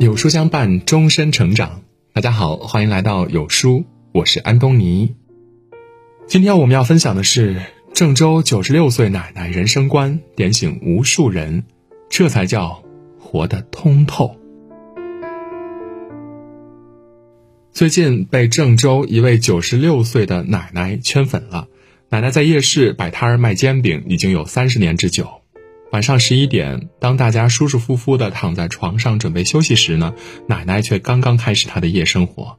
有书相伴，终身成长。大家好，欢迎来到有书，我是安东尼。今天我们要分享的是郑州九十六岁奶奶人生观，点醒无数人，这才叫活得通透。最近被郑州一位九十六岁的奶奶圈粉了。奶奶在夜市摆摊卖煎饼已经有三十年之久。晚上十一点，当大家舒舒服服的躺在床上准备休息时呢，奶奶却刚刚开始她的夜生活。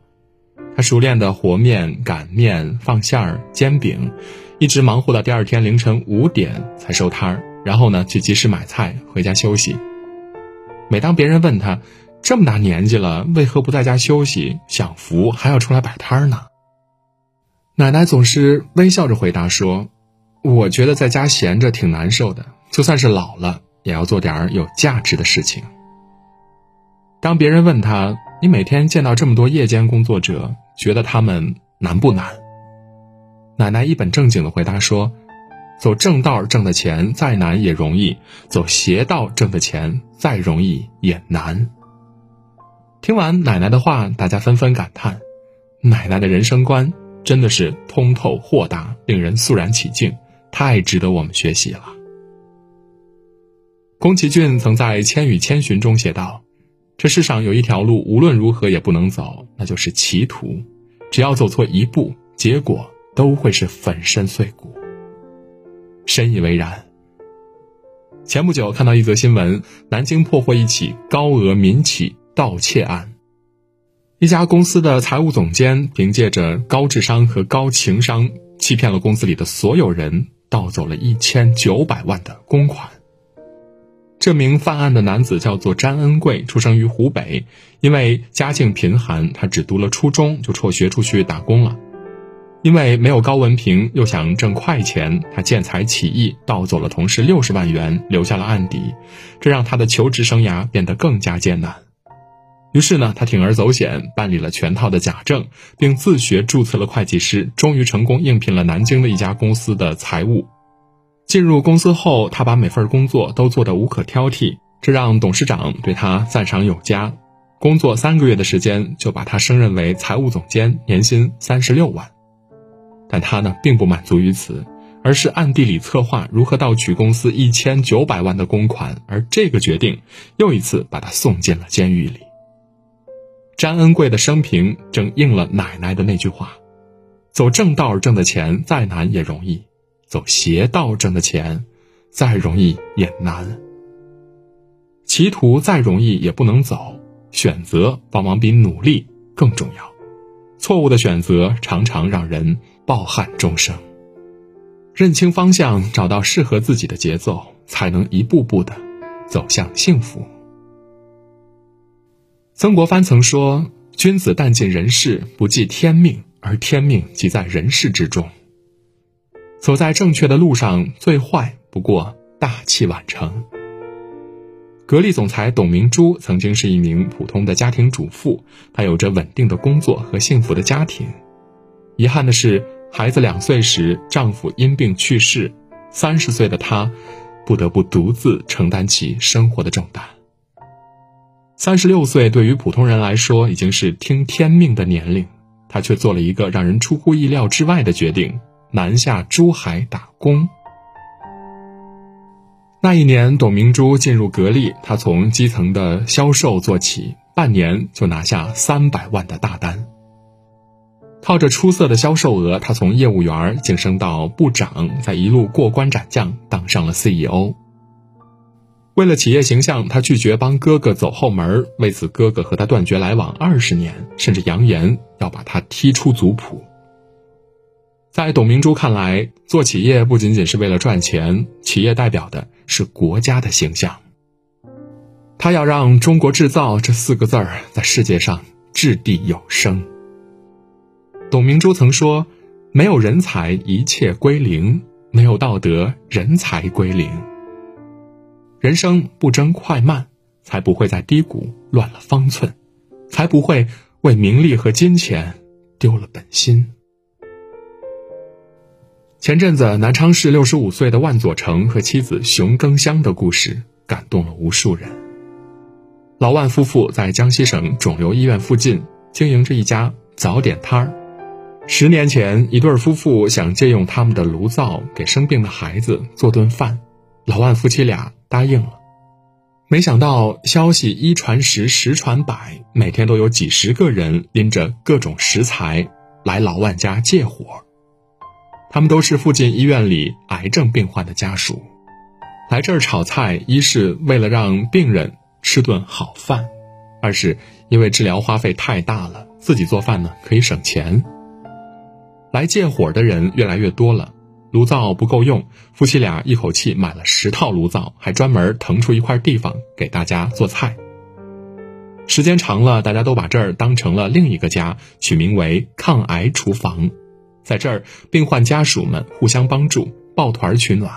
她熟练的和面、擀面、放馅儿、煎饼，一直忙活到第二天凌晨五点才收摊儿，然后呢去集市买菜回家休息。每当别人问她，这么大年纪了，为何不在家休息享福，还要出来摆摊儿呢？奶奶总是微笑着回答说：“我觉得在家闲着挺难受的，就算是老了，也要做点有价值的事情。”当别人问他：“你每天见到这么多夜间工作者，觉得他们难不难？”奶奶一本正经的回答说：“走正道挣的钱再难也容易，走邪道挣的钱再容易也难。”听完奶奶的话，大家纷纷感叹：“奶奶的人生观真的是通透豁达，令人肃然起敬，太值得我们学习了。”宫崎骏曾在《千与千寻》中写道：“这世上有一条路，无论如何也不能走，那就是歧途。只要走错一步，结果都会是粉身碎骨。”深以为然。前不久看到一则新闻：南京破获一起高额民企。盗窃案，一家公司的财务总监凭借着高智商和高情商，欺骗了公司里的所有人，盗走了一千九百万的公款。这名犯案的男子叫做詹恩贵，出生于湖北，因为家境贫寒，他只读了初中就辍学出去打工了。因为没有高文凭，又想挣快钱，他见财起意，盗走了同事六十万元，留下了案底，这让他的求职生涯变得更加艰难。于是呢，他铤而走险，办理了全套的假证，并自学注册了会计师，终于成功应聘了南京的一家公司的财务。进入公司后，他把每份工作都做得无可挑剔，这让董事长对他赞赏有加。工作三个月的时间，就把他升任为财务总监，年薪三十六万。但他呢，并不满足于此，而是暗地里策划如何盗取公司一千九百万的公款，而这个决定又一次把他送进了监狱里。詹恩贵的生平正应了奶奶的那句话：“走正道挣的钱再难也容易，走邪道挣的钱再容易也难。歧途再容易也不能走，选择往往比努力更重要。错误的选择常常让人抱憾终生。认清方向，找到适合自己的节奏，才能一步步的走向幸福。”曾国藩曾说：“君子但尽人事，不计天命，而天命即在人事之中。”走在正确的路上，最坏不过大器晚成。格力总裁董明珠曾经是一名普通的家庭主妇，她有着稳定的工作和幸福的家庭。遗憾的是，孩子两岁时，丈夫因病去世，三十岁的她，不得不独自承担起生活的重担。三十六岁对于普通人来说已经是听天命的年龄，她却做了一个让人出乎意料之外的决定：南下珠海打工。那一年，董明珠进入格力，她从基层的销售做起，半年就拿下三百万的大单。靠着出色的销售额，她从业务员晋升到部长，在一路过关斩将，当上了 CEO。为了企业形象，他拒绝帮哥哥走后门，为此哥哥和他断绝来往二十年，甚至扬言要把他踢出族谱。在董明珠看来，做企业不仅仅是为了赚钱，企业代表的是国家的形象。他要让“中国制造”这四个字儿在世界上掷地有声。董明珠曾说：“没有人才，一切归零；没有道德，人才归零。”人生不争快慢，才不会在低谷乱了方寸，才不会为名利和金钱丢了本心。前阵子，南昌市六十五岁的万佐成和妻子熊庚香的故事感动了无数人。老万夫妇在江西省肿瘤医院附近经营着一家早点摊儿。十年前，一对夫妇想借用他们的炉灶给生病的孩子做顿饭，老万夫妻俩答应了。没想到消息一传十，十传百，每天都有几十个人拎着各种食材来老万家借火。他们都是附近医院里癌症病患的家属，来这儿炒菜，一是为了让病人吃顿好饭，二是因为治疗花费太大了，自己做饭呢可以省钱。来借火的人越来越多了。炉灶不够用，夫妻俩一口气买了十套炉灶，还专门腾出一块地方给大家做菜。时间长了，大家都把这儿当成了另一个家，取名为“抗癌厨房”。在这儿，病患家属们互相帮助，抱团取暖。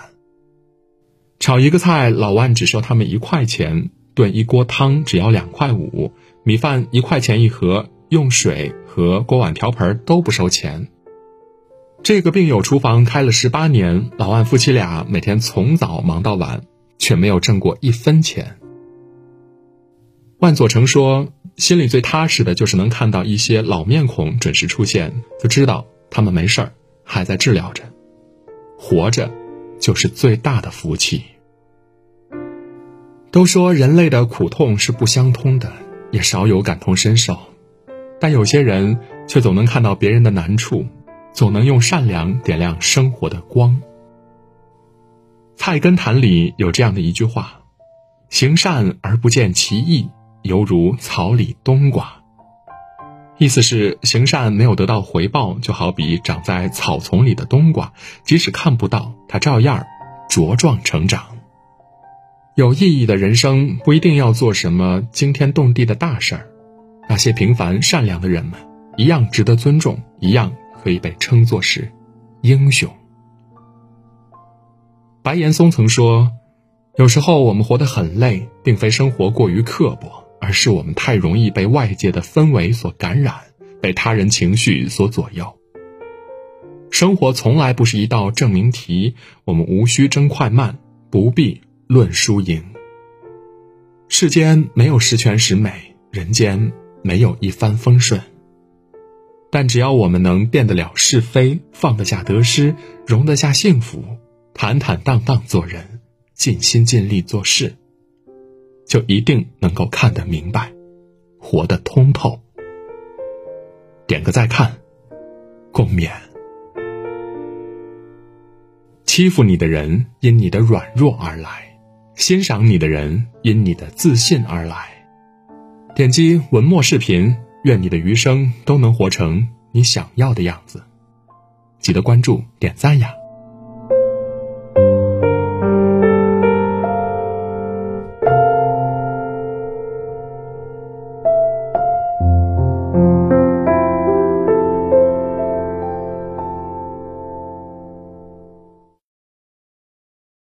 炒一个菜，老万只收他们一块钱；炖一锅汤只要两块五，米饭一块钱一盒，用水和锅碗瓢盆都不收钱。这个病友厨房开了十八年，老万夫妻俩每天从早忙到晚，却没有挣过一分钱。万佐成说：“心里最踏实的就是能看到一些老面孔准时出现，就知道他们没事儿，还在治疗着，活着就是最大的福气。”都说人类的苦痛是不相通的，也少有感同身受，但有些人却总能看到别人的难处。总能用善良点亮生活的光。《菜根谭》里有这样的一句话：“行善而不见其意，犹如草里冬瓜。”意思是行善没有得到回报，就好比长在草丛里的冬瓜，即使看不到，它照样茁壮成长。有意义的人生不一定要做什么惊天动地的大事儿，那些平凡善良的人们一样值得尊重，一样。可以被称作是英雄。白岩松曾说：“有时候我们活得很累，并非生活过于刻薄，而是我们太容易被外界的氛围所感染，被他人情绪所左右。生活从来不是一道证明题，我们无需争快慢，不必论输赢。世间没有十全十美，人间没有一帆风顺。”但只要我们能辨得了是非，放得下得失，容得下幸福，坦坦荡荡做人，尽心尽力做事，就一定能够看得明白，活得通透。点个再看，共勉。欺负你的人因你的软弱而来，欣赏你的人因你的自信而来。点击文末视频。愿你的余生都能活成你想要的样子，记得关注、点赞呀！